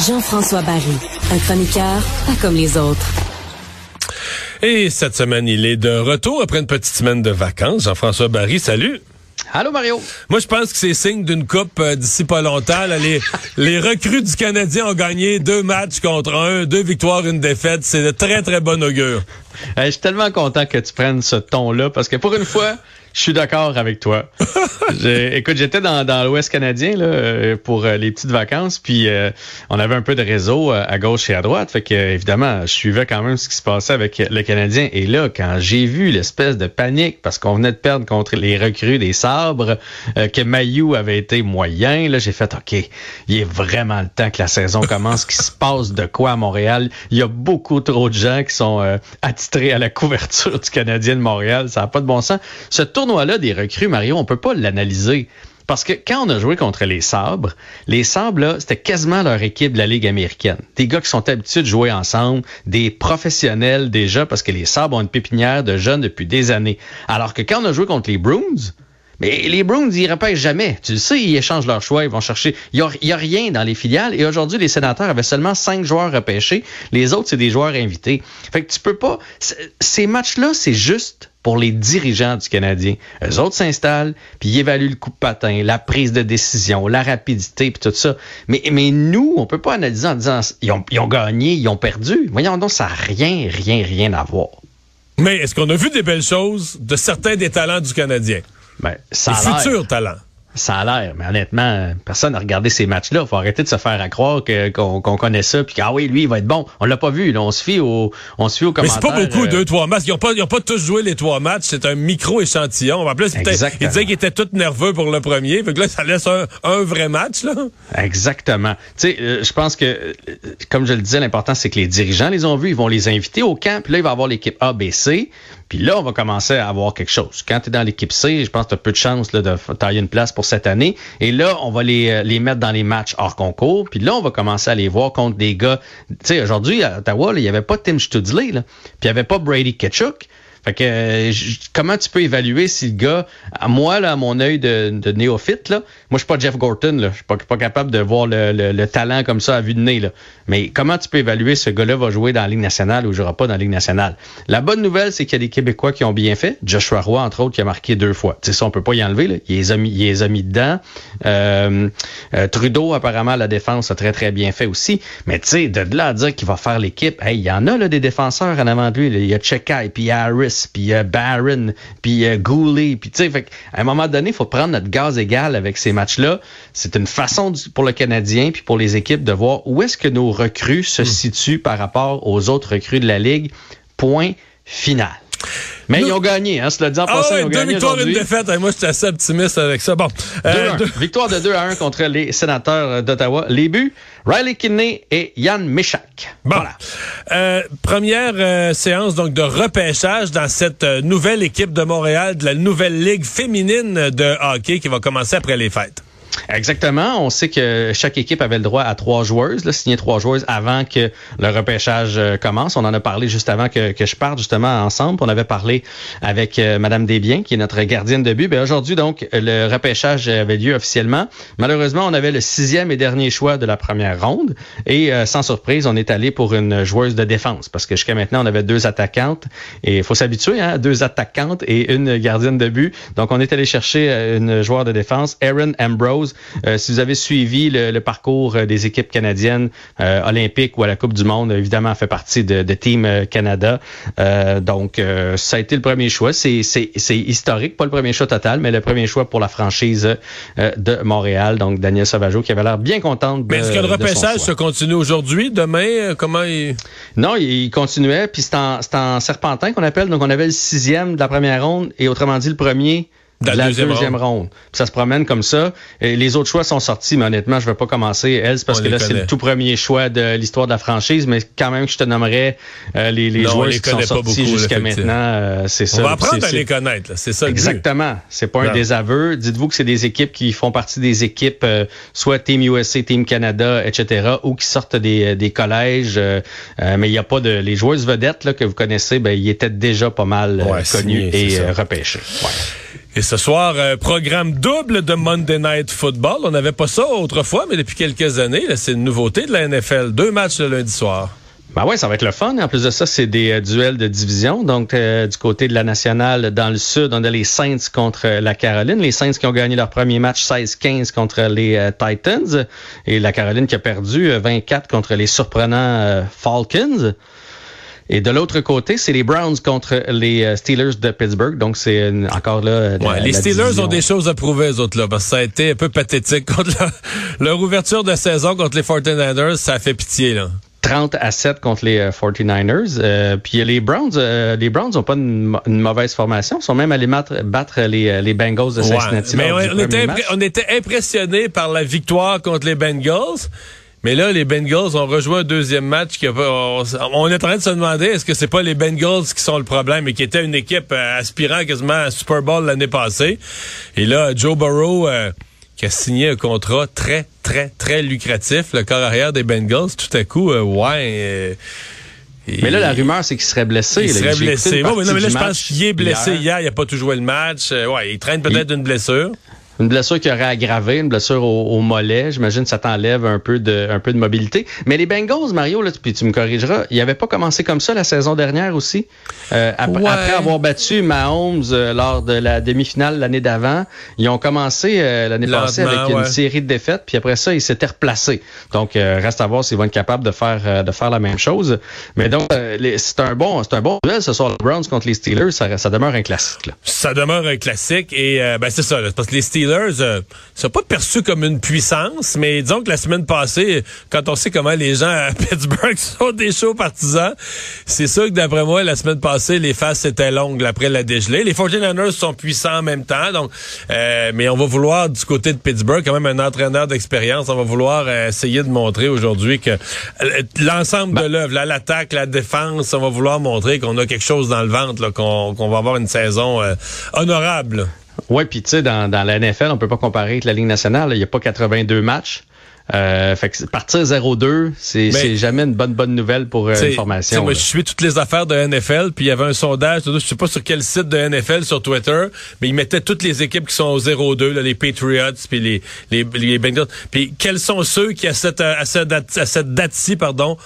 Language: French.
Jean-François Barry, un chroniqueur pas comme les autres. Et cette semaine, il est de retour après une petite semaine de vacances. Jean-François Barry, salut. Allô Mario. Moi, je pense que c'est signe d'une coupe euh, d'ici pas longtemps. les, les recrues du Canadien ont gagné deux matchs contre un, deux victoires, une défaite. C'est de très, très bon augure. je suis tellement content que tu prennes ce ton-là parce que pour une fois, je suis d'accord avec toi. écoute, j'étais dans, dans l'Ouest canadien là, euh, pour euh, les petites vacances, puis euh, on avait un peu de réseau à gauche et à droite. Fait que évidemment, je suivais quand même ce qui se passait avec le Canadien. Et là, quand j'ai vu l'espèce de panique parce qu'on venait de perdre contre les recrues des sabres, que Mayou avait été moyen, là, j'ai fait OK, il est vraiment le temps que la saison commence, qu'il se passe de quoi à Montréal. Il y a beaucoup trop de gens qui sont attitrés à la couverture du Canadien de Montréal. Ça n'a pas de bon sens. Ce tournoi-là des recrues, Mario, on peut pas l'analyser. Parce que quand on a joué contre les Sabres, les Sabres, là, c'était quasiment leur équipe de la Ligue américaine. Des gars qui sont habitués de jouer ensemble, des professionnels déjà, parce que les Sabres ont une pépinière de jeunes depuis des années. Alors que quand on a joué contre les Bruins, mais les Bruins, ils repêchent jamais. Tu le sais, ils échangent leur choix, ils vont chercher. Il n'y a, rien dans les filiales. Et aujourd'hui, les sénateurs avaient seulement cinq joueurs repêchés. Les autres, c'est des joueurs invités. Fait que tu peux pas. Ces matchs-là, c'est juste pour les dirigeants du Canadien. Eux autres s'installent, puis ils évaluent le coup de patin, la prise de décision, la rapidité, puis tout ça. Mais, mais nous, on peut pas analyser en disant ils ont, ils ont gagné, ils ont perdu. Voyons donc, ça n'a rien, rien, rien à voir. Mais est-ce qu'on a vu des belles choses de certains des talents du Canadien? Ben, ça Des futurs talents. Ça a l'air, mais honnêtement, personne n'a regardé ces matchs-là. faut arrêter de se faire à croire qu'on connaît ça, puis ah oui, lui, il va être bon. On l'a pas vu. Là. On se fie au, on se fie aux commentaires. Mais c'est pas beaucoup, euh, deux, trois matchs. Ils n'ont pas, ils ont pas tous joué les trois matchs. C'est un micro-échantillon. En plus, il disait qu'il était tout nerveux pour le premier. Fait que là, ça laisse un, un vrai match, là. Exactement. Tu sais, euh, je pense que, euh, comme je le disais, l'important, c'est que les dirigeants les ont vus. Ils vont les inviter au camp. Puis là, il va y avoir l'équipe A, B, C. Puis là, on va commencer à avoir quelque chose. Quand tu es dans l'équipe C, je pense que tu as peu de chance là, de tailler une place pour cette année. Et là, on va les, euh, les mettre dans les matchs hors concours. Puis là, on va commencer à les voir contre des gars. Tu sais, aujourd'hui, à Ottawa, il n'y avait pas Tim Studley, puis il n'y avait pas Brady Ketchuk. Fait que euh, comment tu peux évaluer si le gars, à moi, là, à mon œil de, de néophyte, là, moi je suis pas Jeff Gorton, là, je suis pas, pas capable de voir le, le, talent comme ça à vue de nez. Là. Mais comment tu peux évaluer ce gars-là va jouer dans la Ligue nationale ou jouera pas dans la Ligue nationale? La bonne nouvelle, c'est qu'il y a des Québécois qui ont bien fait. Joshua Roy, entre autres, qui a marqué deux fois. Tu sais, ça, on peut pas y enlever. Là. Il, les a mis, il les a mis dedans. Euh, euh, Trudeau, apparemment, la défense a très, très bien fait aussi. Mais tu sais, de là à dire qu'il va faire l'équipe, hey, il y en a là, des défenseurs en avant de lui. Il y a Chekai, puis Harris, puis euh, Barron, puis euh, Goulet, puis tu sais, à un moment donné, il faut prendre notre gaz égal avec ces matchs-là. C'est une façon pour le Canadien puis pour les équipes de voir où est-ce que nos recrues se hmm. situent par rapport aux autres recrues de la ligue. Point final. Mais ils ont gagné, hein, cela dit en ah ouais, deux victoires et une défaite. moi, j'étais assez optimiste avec ça. Bon. Euh, Victoire de 2 à 1 contre les sénateurs d'Ottawa. Les buts, Riley Kidney et Yann Michak. Bon. Voilà. Euh, première euh, séance donc de repêchage dans cette euh, nouvelle équipe de Montréal, de la nouvelle ligue féminine de hockey qui va commencer après les fêtes. Exactement. On sait que chaque équipe avait le droit à trois joueuses, là, signer trois joueuses avant que le repêchage euh, commence. On en a parlé juste avant que, que je parte justement ensemble. On avait parlé avec euh, Madame Desbiens, qui est notre gardienne de but. Ben, aujourd'hui, donc, le repêchage avait lieu officiellement. Malheureusement, on avait le sixième et dernier choix de la première ronde. Et euh, sans surprise, on est allé pour une joueuse de défense. Parce que jusqu'à maintenant, on avait deux attaquantes. Et il faut s'habituer, hein, deux attaquantes et une gardienne de but. Donc, on est allé chercher une joueur de défense, Aaron Ambrose. Euh, si vous avez suivi le, parcours euh, des équipes canadiennes euh, olympiques ou à la Coupe du Monde, évidemment, fait partie de, de Team Canada. donc, ça a été le premier choix. C'est historique, pas le premier choix total, mais le premier choix pour la franchise de Montréal. Donc, Daniel Sauvageau qui avait l'air bien contente Mais est-ce que le repêchage se continue aujourd'hui, demain? Comment il... Non, il continuait, puis c'est en, en serpentin qu'on appelle. Donc, on avait le sixième de la première ronde et autrement dit, le premier la deuxième, ronde. ça se promène comme ça. Et les autres choix sont sortis, mais honnêtement, je vais pas commencer. Elle, parce que là, c'est le tout premier choix de l'histoire de la franchise, mais quand même je te nommerais euh, les, les joueurs qui sont sortis jusqu'à maintenant. Euh, c'est ça. On va apprendre à les connaître, c'est ça. Exactement. C'est pas un désaveu. Dites-vous que c'est des équipes qui font partie des équipes, euh, soit Team USA, Team Canada, etc., ou qui sortent des, des collèges. mais il n'y a pas de les joueuses vedettes là, que vous connaissez, ben ils étaient déjà pas mal connus et repêchés. Ouais. Et ce soir, euh, programme double de Monday Night Football. On n'avait pas ça autrefois, mais depuis quelques années, c'est une nouveauté de la NFL. Deux matchs le lundi soir. Ben ouais, ça va être le fun. En plus de ça, c'est des euh, duels de division. Donc, euh, du côté de la nationale, dans le sud, on a les Saints contre la Caroline. Les Saints qui ont gagné leur premier match 16-15 contre les Titans. Et la Caroline qui a perdu 24 contre les surprenants Falcons. Et de l'autre côté, c'est les Browns contre les euh, Steelers de Pittsburgh. Donc, c'est encore là. Ouais, les Steelers ont des choses à prouver, eux autres, là, parce que ça a été un peu pathétique contre leur ouverture de saison contre les 49ers. Ça a fait pitié, là. 30 à 7 contre les 49ers. Euh, euh, puis les Browns, euh, les Browns n'ont pas une, mauvaise formation. Ils sont même allés battre, les, les Bengals de Cincinnati. mais on, était, on était impressionnés par la victoire contre les Bengals. Mais là, les Bengals ont rejoint un deuxième match. Qui on, on, est en train de se demander est-ce que c'est pas les Bengals qui sont le problème et qui étaient une équipe euh, aspirant quasiment à Super Bowl l'année passée? Et là, Joe Burrow euh, qui a signé un contrat très, très, très lucratif, le corps arrière des Bengals, tout à coup, euh, ouais. mais là, la rumeur, c'est qu'il serait blessé. Il serait blessé. Bon, mais, non, mais là, je pense qu'il est blessé hier. Il n'a pas tout joué le match. ouais, il traîne peut-être une blessure. Une blessure qui aurait aggravé, une blessure au, mollet. J'imagine que ça t'enlève un peu de un peu de mobilité. Mais les Bengals, Mario, là, puis tu me corrigeras, ils n'avaient pas commencé comme ça la saison dernière aussi. Euh, après, avoir battu Mahomes euh, lors de la demi-finale l'année d'avant, ils ont commencé euh, l'année passée avec une série de défaites, puis après ça, ils s'étaient replacés. Donc, reste à voir s'ils vont être capables de faire de faire la même chose. Mais donc, c'est un bon c'est un bon duel ce soir, les Browns contre les Steelers. Ça, ça demeure un classique. Là. Ça demeure un classique et ben c'est ça, parce que les Steelers Steelers, euh, sont pas perçu comme une puissance, mais disons que la semaine passée, quand on sait comment les gens à Pittsburgh sont des chauds partisans, c'est sûr que d'après moi, la semaine passée, les faces étaient longues après la dégelée. Les 49ers sont puissants en même temps, donc, euh, mais on va vouloir, du côté de Pittsburgh, quand même un entraîneur d'expérience, on va vouloir euh, essayer de montrer aujourd'hui que l'ensemble de bah. l'œuvre, l'attaque, la défense, on va vouloir montrer qu'on a quelque chose dans le ventre, qu'on va avoir une saison honorable. Oui, puis tu sais, dans, dans la NFL, on peut pas comparer avec la Ligue nationale. Il n'y a pas 82 matchs. Euh, fait que partir 0-2, c'est jamais une bonne bonne nouvelle pour euh, une formation. Moi, je suis toutes les affaires de NFL, puis il y avait un sondage, je sais pas sur quel site de NFL sur Twitter, mais ils mettaient toutes les équipes qui sont au 0-2, les Patriots, puis les, les, les Bengals. Puis quels sont ceux qui à cette à cette date-ci, pardon,